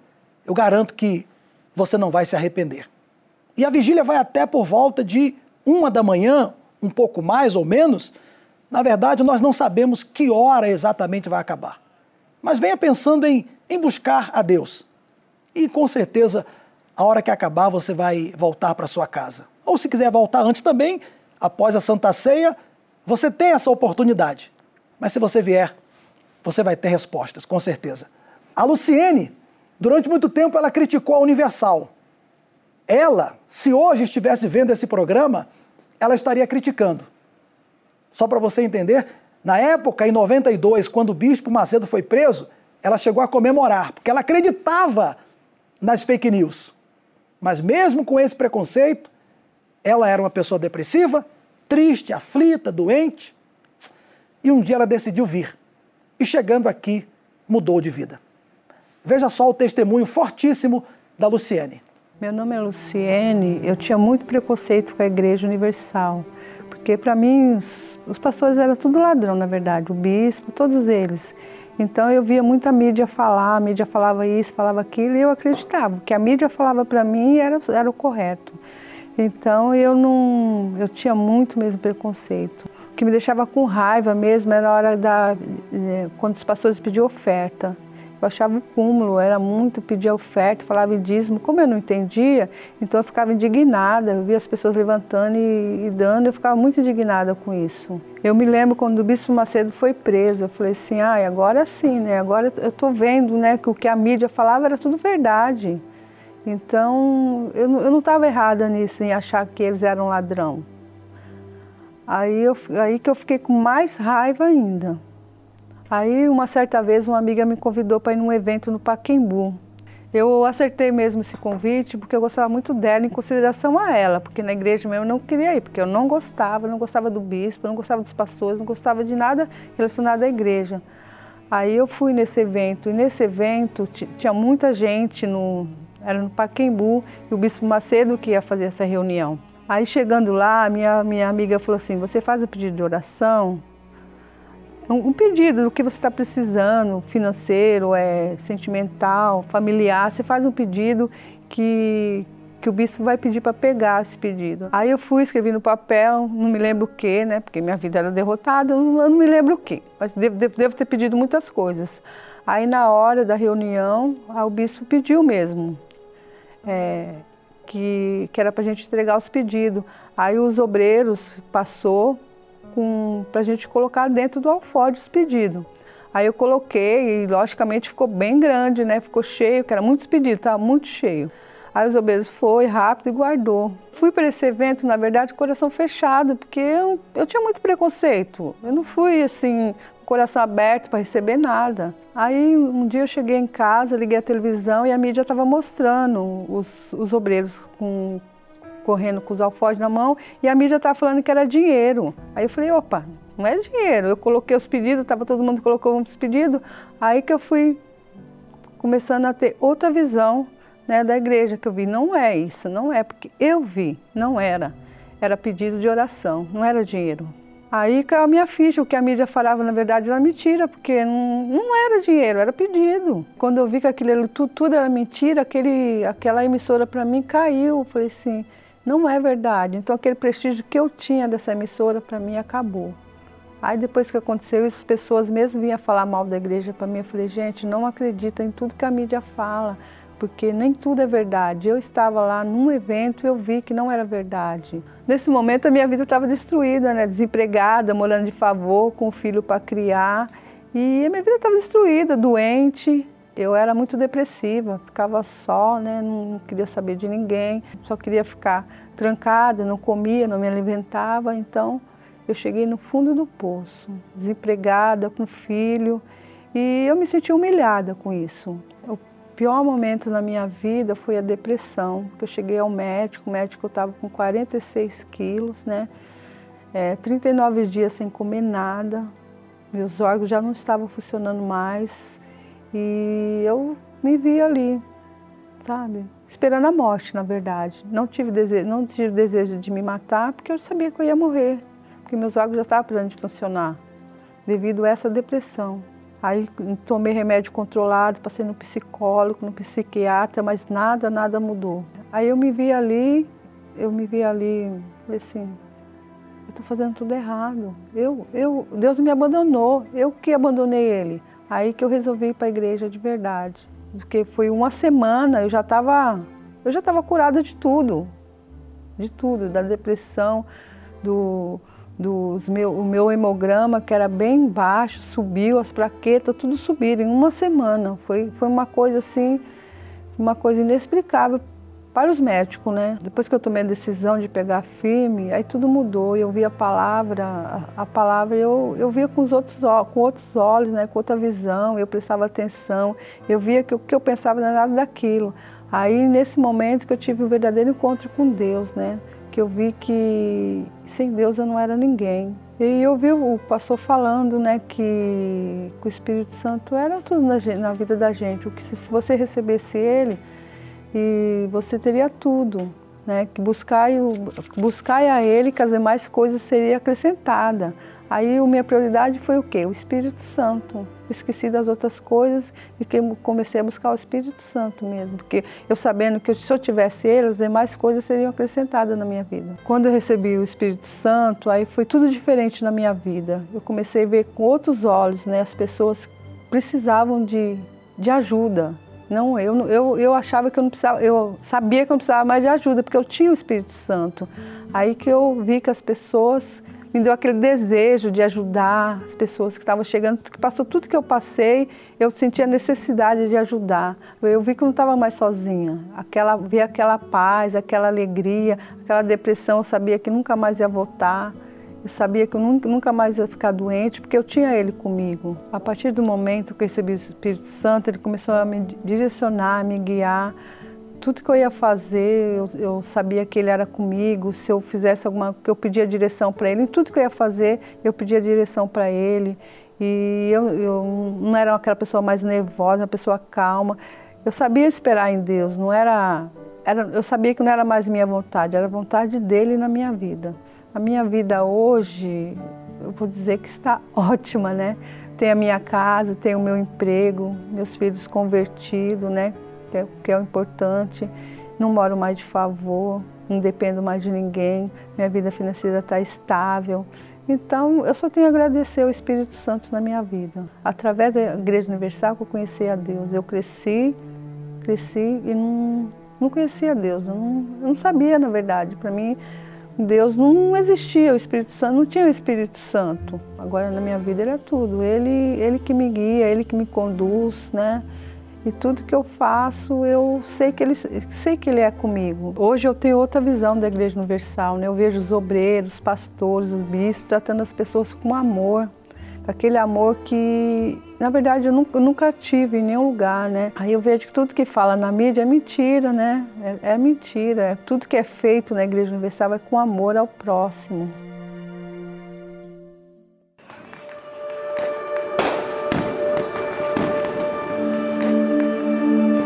eu garanto que você não vai se arrepender. E a vigília vai até por volta de uma da manhã, um pouco mais ou menos. Na verdade, nós não sabemos que hora exatamente vai acabar. Mas venha pensando em, em buscar a Deus. E com certeza, a hora que acabar, você vai voltar para sua casa. Ou se quiser voltar antes também, após a Santa Ceia, você tem essa oportunidade. Mas se você vier, você vai ter respostas, com certeza. A Luciene, durante muito tempo, ela criticou a Universal. ela, se hoje estivesse vendo esse programa, ela estaria criticando. Só para você entender, na época, em 92, quando o bispo Macedo foi preso, ela chegou a comemorar, porque ela acreditava nas fake news. Mas mesmo com esse preconceito, ela era uma pessoa depressiva, triste, aflita, doente. E um dia ela decidiu vir. E chegando aqui, mudou de vida. Veja só o testemunho fortíssimo da Luciene. Meu nome é Luciene, eu tinha muito preconceito com a Igreja Universal, porque para mim os, os, pastores eram tudo ladrão, na verdade, o bispo, todos eles. Então eu via muita mídia falar, a mídia falava isso, falava aquilo, e eu acreditava que a mídia falava para mim era, era o correto. Então eu não, eu tinha muito mesmo preconceito. O que me deixava com raiva mesmo era a hora da, eh, quando os pastores pediam oferta. Eu achava um cúmulo, era muito pedir oferta, falava em dízimo. Como eu não entendia, então eu ficava indignada. Eu via as pessoas levantando e, e dando, eu ficava muito indignada com isso. Eu me lembro quando o Bispo Macedo foi preso, eu falei assim, ah, agora sim, né? Agora eu estou vendo né, que o que a mídia falava era tudo verdade. Então, eu, eu não estava errada nisso, em achar que eles eram ladrão. Aí, eu, aí que eu fiquei com mais raiva ainda. Aí, uma certa vez, uma amiga me convidou para ir num evento no Paquembu. Eu acertei mesmo esse convite porque eu gostava muito dela em consideração a ela, porque na igreja mesmo eu não queria ir, porque eu não gostava, não gostava do bispo, não gostava dos pastores, não gostava de nada relacionado à igreja. Aí eu fui nesse evento, e nesse evento tinha muita gente, no, era no Paquembu, e o bispo Macedo que ia fazer essa reunião. Aí chegando lá, minha, minha amiga falou assim, você faz o pedido de oração? um pedido do que você está precisando, financeiro, é, sentimental, familiar, você faz um pedido que, que o bispo vai pedir para pegar esse pedido. Aí eu fui, escrevi no papel, não me lembro o que, né, porque minha vida era derrotada, eu não, eu não me lembro o que, mas devo, devo, devo, ter pedido muitas coisas. Aí na hora da reunião, o bispo pediu mesmo, é, que, que era para a gente entregar os pedidos. Aí os obreiros passou, para a gente colocar dentro do alforje os pedidos. Aí eu coloquei e logicamente ficou bem grande, né? Ficou cheio, que era muitos pedidos, estava muito cheio. Aí os obreiros foi rápido e guardou. Fui para esse evento, na verdade, coração fechado, porque eu, eu tinha muito preconceito. Eu não fui assim, coração aberto para receber nada. Aí um dia eu cheguei em casa, liguei a televisão e a mídia estava mostrando os, os obreiros com correndo com os alforjes na mão e a mídia estava falando que era dinheiro. Aí eu falei, opa, não é dinheiro. Eu coloquei os pedidos, estava todo mundo colocou os pedidos. Aí que eu fui começando a ter outra visão né, da igreja, que eu vi, não é isso, não é, porque eu vi, não era. Era pedido de oração, não era dinheiro. Aí caiu a minha ficha, o que a mídia falava, na verdade, era mentira, porque não, não era dinheiro, era pedido. Quando eu vi que aquilo tudo, tudo era mentira, aquele, aquela emissora para mim caiu. Eu falei assim, não é verdade. Então aquele prestígio que eu tinha dessa emissora para mim acabou. Aí depois que aconteceu, essas pessoas mesmo vinham falar mal da igreja para mim. Eu falei, gente, não acredita em tudo que a mídia fala, porque nem tudo é verdade. Eu estava lá num evento e eu vi que não era verdade. Nesse momento a minha vida estava destruída, né? desempregada, morando de favor, com um filho para criar. E a minha vida estava destruída, doente. Eu era muito depressiva, ficava só, né? não queria saber de ninguém, só queria ficar trancada, não comia, não me alimentava. Então eu cheguei no fundo do poço, desempregada, com filho, e eu me senti humilhada com isso. Pior momento na minha vida foi a depressão, eu cheguei ao médico, o médico estava com 46 quilos, né? É, 39 dias sem comer nada, meus órgãos já não estavam funcionando mais, e eu me vi ali, sabe? Esperando a morte, na verdade. Não tive desejo, não tive desejo de me matar, porque eu sabia que eu ia morrer, porque meus órgãos já estavam parando de funcionar, devido a essa depressão. Aí tomei remédio controlado, passei no psicólogo, no psiquiatra, mas nada, nada mudou. Aí eu me vi ali, eu me vi ali, falei assim, eu estou fazendo tudo errado. Eu, eu, Deus me abandonou, eu que abandonei Ele. Aí que eu resolvi ir para a igreja de verdade. Porque foi uma semana, eu já estava eu já estava curada de tudo. De tudo, da depressão, do, dos meu, o meu hemograma, que era bem baixo, subiu, as plaquetas, tudo subiram em uma semana. Foi, foi uma coisa assim, uma coisa inexplicável para os médicos, né? Depois que eu tomei a decisão de pegar firme, aí tudo mudou. Eu vi a palavra, a, palavra eu, eu via com os outros com outros olhos, né? Com outra visão. Eu prestava atenção. Eu via que o que eu pensava não era nada daquilo. Aí nesse momento que eu tive um verdadeiro encontro com Deus, né? Que eu vi que sem Deus eu não era ninguém. E eu vi o pastor falando, né, que, que o Espírito Santo era tudo na, na vida da gente. O que se, se você recebesse ele, e você teria tudo, né? Que buscai, buscai a Ele, que as demais coisas seriam acrescentadas. Aí a minha prioridade foi o quê? O Espírito Santo. Esqueci das outras coisas e que comecei a buscar o Espírito Santo mesmo, porque eu sabendo que se eu tivesse ele, as demais coisas seriam acrescentadas na minha vida. Quando eu recebi o Espírito Santo, aí foi tudo diferente na minha vida. Eu comecei a ver com outros olhos, né? As pessoas precisavam de, de ajuda, não, eu, eu, eu achava que eu não precisava, eu sabia que eu não precisava mais de ajuda, porque eu tinha o Espírito Santo. Aí que eu vi que as pessoas me deu aquele desejo de ajudar as pessoas que estavam chegando, que passou tudo que eu passei, eu sentia a necessidade de ajudar. Eu vi que eu não estava mais sozinha. Aquela, vi aquela paz, aquela alegria, aquela depressão, eu sabia que nunca mais ia voltar. Eu sabia que eu nunca mais ia ficar doente, porque eu tinha Ele comigo. A partir do momento que eu recebi o Espírito Santo, Ele começou a me direcionar, a me guiar. Tudo que eu ia fazer, eu, eu sabia que Ele era comigo. Se eu fizesse alguma que eu pedia direção para Ele, em tudo que eu ia fazer, eu pedia direção para Ele. E eu, eu não era aquela pessoa mais nervosa, uma pessoa calma. Eu sabia esperar em Deus, não era, era eu sabia que não era mais minha vontade, era a vontade dele na minha vida. A minha vida hoje, eu vou dizer que está ótima, né? Tenho a minha casa, tenho o meu emprego, meus filhos convertidos, né? Que é, que é o importante. Não moro mais de favor, não dependo mais de ninguém. Minha vida financeira está estável. Então, eu só tenho a agradecer ao Espírito Santo na minha vida. Através da Igreja Universal que eu conheci a Deus. Eu cresci, cresci e não, não conhecia Deus. Eu não, eu não sabia, na verdade. Para mim, Deus não existia, o Espírito Santo não tinha o Espírito Santo. Agora na minha vida é tudo. Ele, ele que me guia, ele que me conduz, né? E tudo que eu faço, eu sei que ele sei que ele é comigo. Hoje eu tenho outra visão da Igreja Universal, né? Eu vejo os obreiros, os pastores, os bispos tratando as pessoas com amor, aquele amor que, na verdade, eu nunca, eu nunca, tive em nenhum lugar, né? Aí eu vejo que tudo que fala na mídia é mentira, né? É, é mentira. Tudo que é feito na Igreja Universal é com amor ao próximo.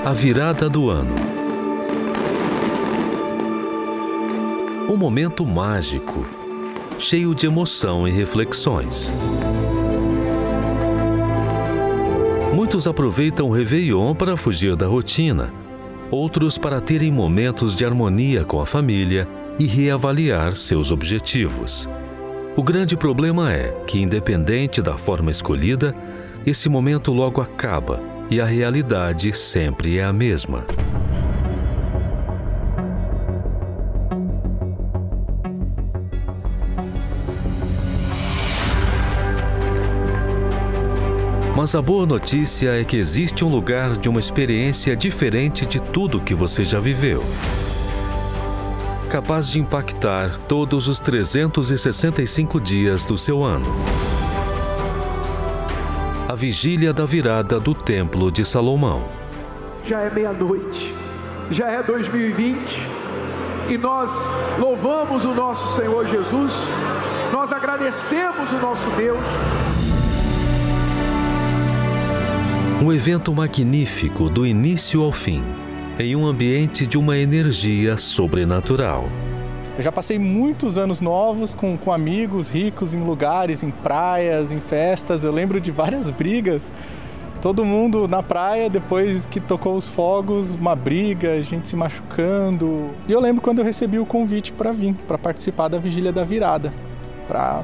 A virada do ano. Um momento mágico, cheio de emoção e reflexões. Muitos aproveitam o Réveillon para fugir da rotina, outros para terem momentos de harmonia com a família e reavaliar seus objetivos. O grande problema é que, independente da forma escolhida, esse momento logo acaba e a realidade sempre é a mesma. Mas a boa notícia é que existe um lugar de uma experiência diferente de tudo que você já viveu. Capaz de impactar todos os 365 dias do seu ano. A vigília da virada do Templo de Salomão. Já é meia-noite, já é 2020 e nós louvamos o nosso Senhor Jesus, nós agradecemos o nosso Deus. Um evento magnífico do início ao fim, em um ambiente de uma energia sobrenatural. Eu já passei muitos anos novos com, com amigos ricos em lugares, em praias, em festas. Eu lembro de várias brigas. Todo mundo na praia, depois que tocou os fogos, uma briga, gente se machucando. E eu lembro quando eu recebi o convite para vir, para participar da Vigília da Virada, para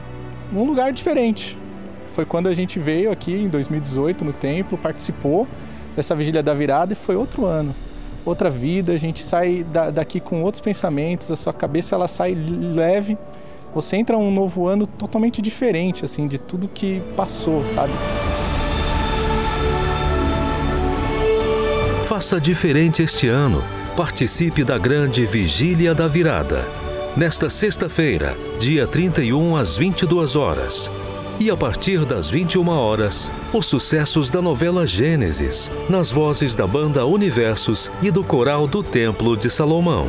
um lugar diferente, foi quando a gente veio aqui em 2018 no templo, participou dessa vigília da virada e foi outro ano, outra vida. A gente sai daqui com outros pensamentos, a sua cabeça ela sai leve. Você entra um novo ano totalmente diferente assim de tudo que passou, sabe? Faça diferente este ano Participe da grande Vigília da Virada. Nesta sexta-feira, dia 31 às 22 horas. E a partir das 21 horas, os sucessos da novela Gênesis, nas vozes da banda Universos e do coral do Templo de Salomão.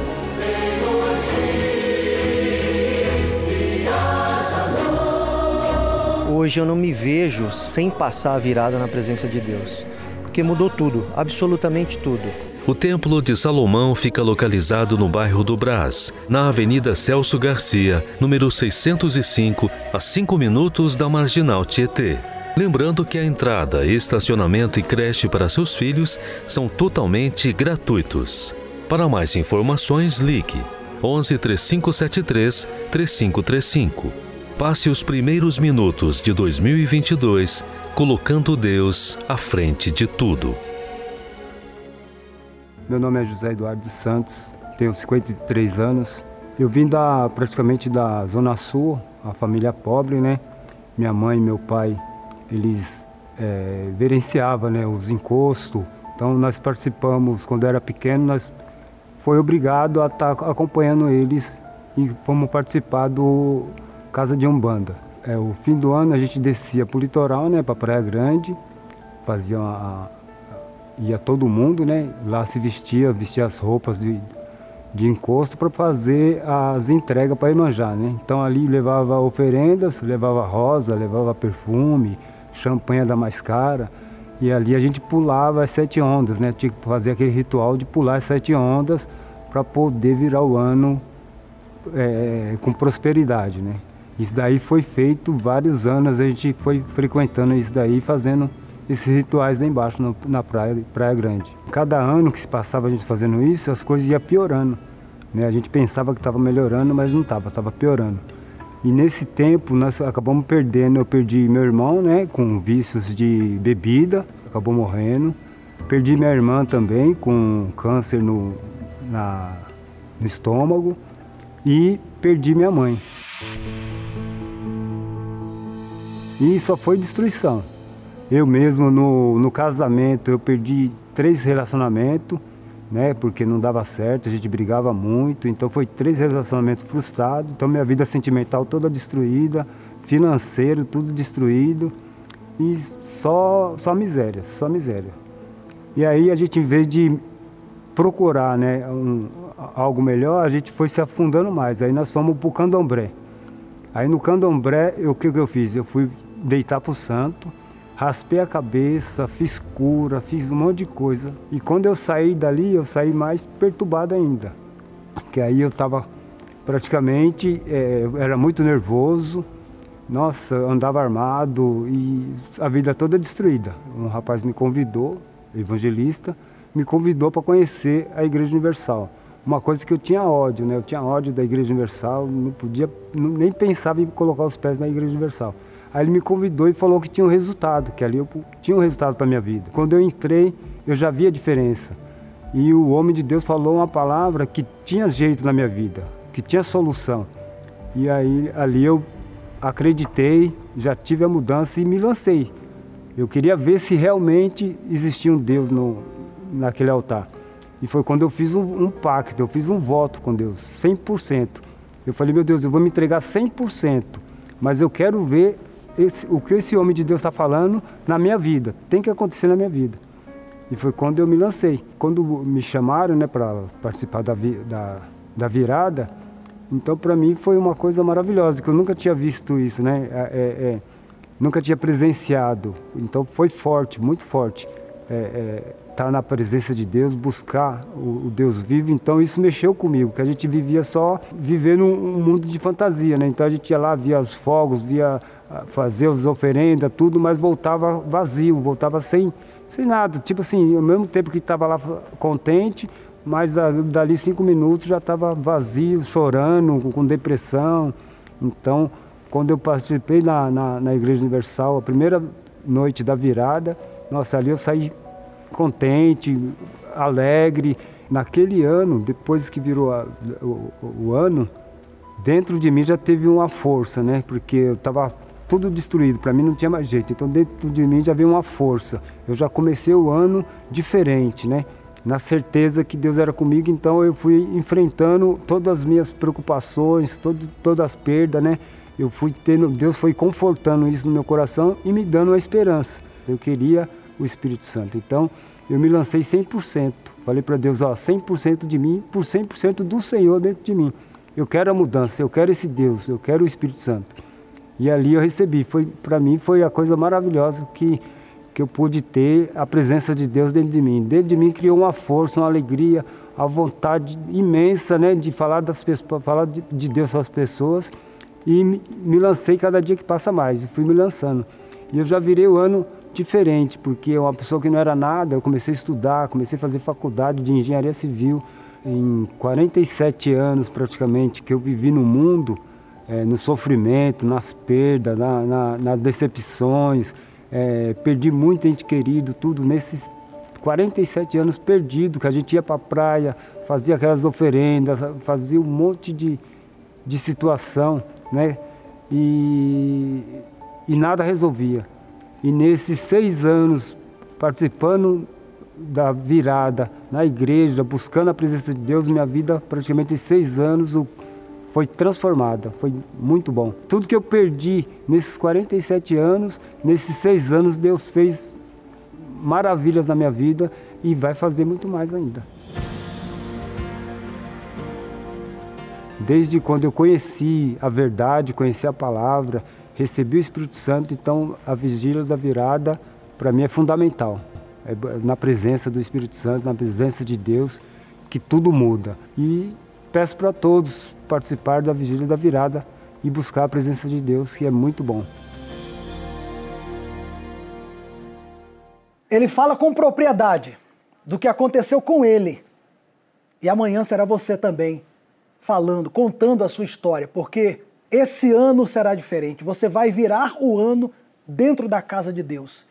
Hoje eu não me vejo sem passar a virada na presença de Deus, porque mudou tudo, absolutamente tudo. O Templo de Salomão fica localizado no bairro do Brás, na Avenida Celso Garcia, número 605, a 5 minutos da Marginal Tietê. Lembrando que a entrada, estacionamento e creche para seus filhos são totalmente gratuitos. Para mais informações, ligue 11 3573 3535. Passe os primeiros minutos de 2022 colocando Deus à frente de tudo. Meu nome é José Eduardo Santos, tenho 53 anos. Eu vim da, praticamente da Zona Sul, a família pobre, né? Minha mãe e meu pai, eles é, verenciavam né, os encostos. Então nós participamos, quando era pequeno, nós foi obrigado a estar tá acompanhando eles e fomos participar do Casa de Umbanda. É, o fim do ano a gente descia para o litoral, né, para Praia Grande, fazia a, ia todo mundo, né? Lá se vestia, vestia as roupas de, de encosto para fazer as entregas para Imanjá, né? Então ali levava oferendas, levava rosa, levava perfume, champanhe da mais cara. E ali a gente pulava as sete ondas, né? Tinha que fazer aquele ritual de pular as sete ondas para poder virar o ano é, com prosperidade, né? Isso daí foi feito vários anos, a gente foi frequentando isso daí, fazendo esses rituais lá embaixo no, na praia, praia Grande. Cada ano que se passava a gente fazendo isso, as coisas iam piorando. Né? A gente pensava que estava melhorando, mas não estava, estava piorando. E nesse tempo nós acabamos perdendo, eu perdi meu irmão, né, com vícios de bebida, acabou morrendo. Perdi minha irmã também com câncer no, na, no estômago e perdi minha mãe. E só foi destruição. Eu mesmo no, no casamento eu perdi três relacionamentos, né? Porque não dava certo, a gente brigava muito, então foi três relacionamentos frustrados, então minha vida sentimental toda destruída, financeiro tudo destruído e só só miséria, só miséria. E aí a gente em vez de procurar, né, um, algo melhor, a gente foi se afundando mais. Aí nós fomos para o candomblé. Aí no candomblé, o que, que eu fiz? Eu fui deitar para o santo, raspei a cabeça, fiz cura, fiz um monte de coisa. E quando eu saí dali, eu saí mais perturbado ainda. Que aí eu estava praticamente, é, era muito nervoso, nossa, andava armado e a vida toda destruída. Um rapaz me convidou, evangelista, me convidou para conhecer a Igreja Universal. Uma coisa que eu tinha ódio, né? Eu tinha ódio da Igreja Universal, não podia, nem pensava em colocar os pés na Igreja Universal. Aí ele me convidou e falou que tinha um resultado, que ali eu tinha um resultado para minha vida. Quando eu entrei, eu já vi a diferença. E o homem de Deus falou uma palavra que tinha jeito na minha vida, que tinha solução. E aí ali eu acreditei, já tive a mudança e me lancei. Eu queria ver se realmente existia um Deus no, naquele altar. E foi quando eu fiz um, um pacto, eu fiz um voto com Deus, 100%. Eu falei, meu Deus, eu vou me entregar 100%, mas eu quero ver esse, o que esse homem de Deus está falando na minha vida, tem que acontecer na minha vida. E foi quando eu me lancei. Quando me chamaram né, para participar da, da, da, virada, então para mim foi uma coisa maravilhosa, que eu nunca tinha visto isso, né? É, é, é nunca tinha presenciado. Então foi forte, muito forte. estar é, é, tá na presença de Deus, buscar o, Deus vivo, então isso mexeu comigo, que a gente vivia só vivendo um mundo de fantasia, né? Então a gente ia lá, via os fogos, via fazer as oferendas, tudo, mas voltava vazio, voltava sem, sem nada. Tipo assim, ao mesmo tempo que estava lá contente, mas dali cinco minutos já estava vazio, chorando, com depressão. Então, quando eu participei na, na, na, Igreja Universal, a primeira noite da virada, nossa, ali eu saí contente, alegre. Naquele ano, depois que virou a, o, o ano, dentro de mim já teve uma força, né? Porque eu estava tudo destruído, para mim não tinha mais jeito. Então dentro de mim já veio uma força. Eu já comecei o ano diferente, né? na certeza que Deus era comigo, então eu fui enfrentando todas as minhas preocupações, todo, todas as perdas, né? Eu fui tendo, Deus foi confortando isso no meu coração e me dando a esperança. Eu queria o Espírito Santo. Então, eu me lancei 100%. Falei para Deus, ó, 100% de mim, por 100% do Senhor dentro de mim. Eu quero a mudança, eu quero esse Deus, eu quero o Espírito Santo. E ali eu recebi. Foi para mim foi a coisa maravilhosa que que eu pude ter a presença de Deus dentro de mim. Dentro de mim criou uma força, uma alegria, a vontade imensa, né, de falar das pessoas, falar de, de Deus as pessoas. E me, me lancei cada dia que passa mais, e fui me lançando. E eu já virei o ano diferente, porque uma pessoa que não era nada, eu comecei a estudar, comecei a fazer faculdade de engenharia civil. Em 47 anos praticamente que eu vivi no mundo, é, no sofrimento, nas perdas, na, na, nas decepções, é, perdi muito ente querido, tudo nesses 47 anos perdido, que a gente ia para a praia, fazia aquelas oferendas, fazia um monte de, de situação, né? E, e nada resolvia. E nesses seis anos, participando da virada na igreja, buscando a presença de Deus, minha vida, praticamente em seis anos, foi transformada, foi muito bom. Tudo que eu perdi nesses 47 anos, nesses seis anos, Deus fez maravilhas na minha vida e vai fazer muito mais ainda. Desde quando eu conheci a verdade, conheci a palavra, recebi o Espírito Santo, então a vigília da virada para mim é fundamental. É na presença do Espírito Santo, na presença de Deus, que tudo muda. E peço para todos participar da vigília da virada e buscar a presença de Deus, que é muito bom. Ele fala com propriedade do que aconteceu com ele. E amanhã será você também falando, contando a sua história, porque esse ano será diferente. Você vai virar o ano dentro da casa de Deus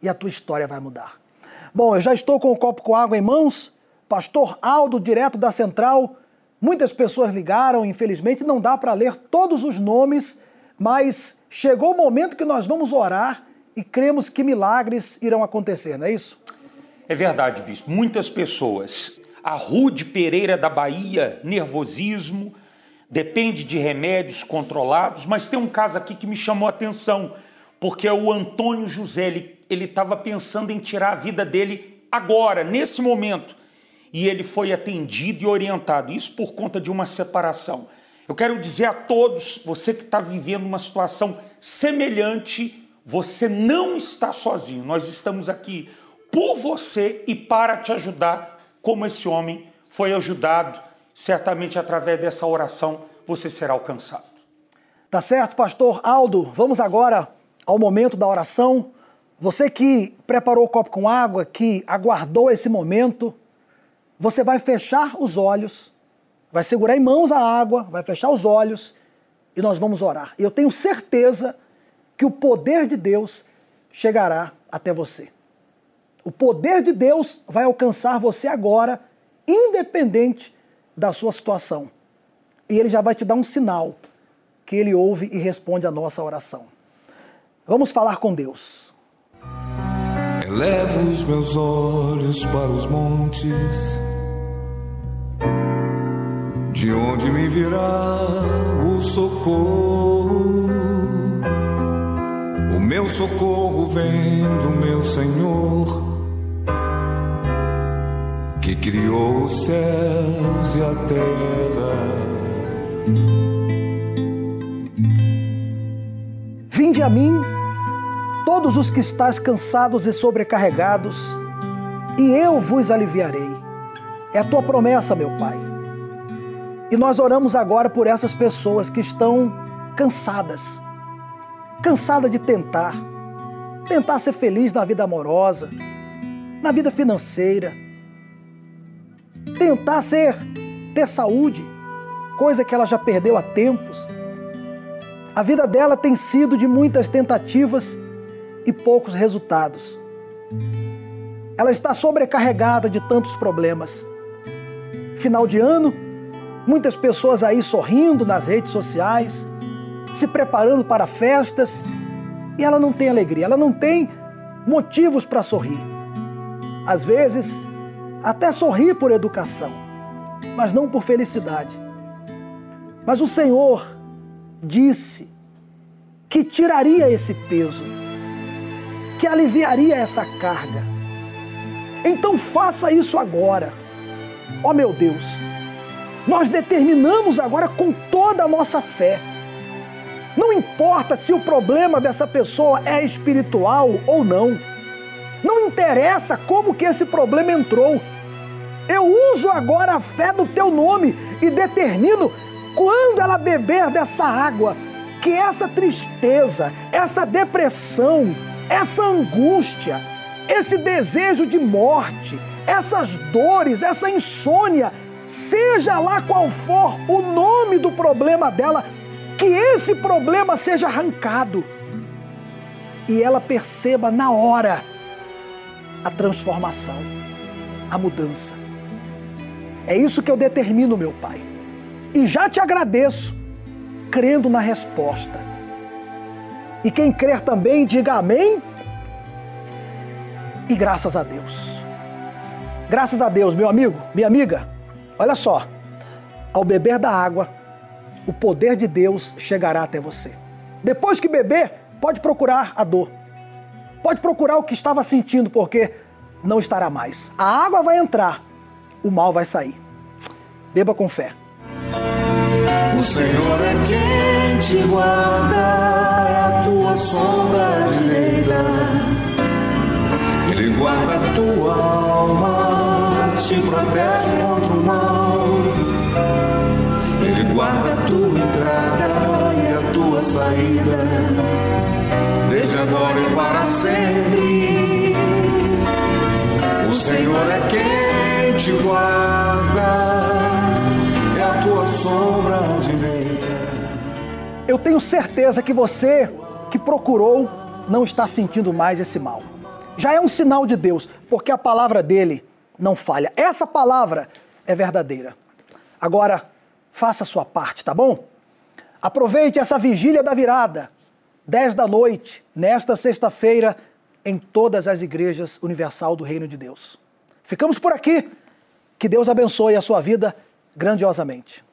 e a tua história vai mudar. Bom, eu já estou com o copo com água em mãos. Pastor Aldo, direto da Central. Muitas pessoas ligaram, infelizmente não dá para ler todos os nomes, mas chegou o momento que nós vamos orar e cremos que milagres irão acontecer, não é isso? É verdade, bispo. Muitas pessoas. A Rude Pereira da Bahia, nervosismo, depende de remédios controlados, mas tem um caso aqui que me chamou a atenção, porque é o Antônio José, ele estava pensando em tirar a vida dele agora, nesse momento, e ele foi atendido e orientado, isso por conta de uma separação. Eu quero dizer a todos, você que está vivendo uma situação semelhante, você não está sozinho, nós estamos aqui por você e para te ajudar, como esse homem foi ajudado certamente através dessa oração você será alcançado. Tá certo, pastor Aldo. Vamos agora ao momento da oração. Você que preparou o copo com água, que aguardou esse momento, você vai fechar os olhos, vai segurar em mãos a água, vai fechar os olhos e nós vamos orar. E eu tenho certeza que o poder de Deus chegará até você. O poder de Deus vai alcançar você agora, independente da sua situação. E ele já vai te dar um sinal que ele ouve e responde a nossa oração. Vamos falar com Deus. Elevo os meus olhos para os montes, de onde me virá o socorro. O meu socorro vem do meu Senhor que criou os céus e a terra. Vinde a mim, todos os que estáis cansados e sobrecarregados, e eu vos aliviarei. É a tua promessa, meu Pai. E nós oramos agora por essas pessoas que estão cansadas, cansadas de tentar, tentar ser feliz na vida amorosa, na vida financeira, tentar ser, ter saúde, coisa que ela já perdeu há tempos. A vida dela tem sido de muitas tentativas e poucos resultados. Ela está sobrecarregada de tantos problemas. Final de ano, muitas pessoas aí sorrindo nas redes sociais, se preparando para festas, e ela não tem alegria, ela não tem motivos para sorrir. Às vezes, até sorri por educação, mas não por felicidade. Mas o Senhor disse que tiraria esse peso, que aliviaria essa carga. Então faça isso agora. Ó oh, meu Deus, nós determinamos agora com toda a nossa fé. Não importa se o problema dessa pessoa é espiritual ou não. Não interessa como que esse problema entrou. Eu uso agora a fé do teu nome e determino quando ela beber dessa água, que essa tristeza, essa depressão, essa angústia, esse desejo de morte, essas dores, essa insônia, seja lá qual for o nome do problema dela, que esse problema seja arrancado e ela perceba na hora a transformação, a mudança. É isso que eu determino, meu Pai. E já te agradeço, crendo na resposta. E quem crer também, diga amém. E graças a Deus. Graças a Deus, meu amigo, minha amiga, olha só. Ao beber da água, o poder de Deus chegará até você. Depois que beber, pode procurar a dor. Pode procurar o que estava sentindo, porque não estará mais. A água vai entrar, o mal vai sair. Beba com fé. O Senhor é quem te guarda, a tua sombra direita. Ele guarda a tua alma, te protege contra o mal. Ele guarda a tua entrada e a tua saída, desde agora e para sempre. O Senhor é quem te guarda tua sombra direita. Eu tenho certeza que você que procurou não está sentindo mais esse mal. Já é um sinal de Deus, porque a palavra dele não falha. Essa palavra é verdadeira. Agora, faça a sua parte, tá bom? Aproveite essa vigília da virada, 10 da noite, nesta sexta-feira, em todas as igrejas universal do Reino de Deus. Ficamos por aqui. Que Deus abençoe a sua vida grandiosamente.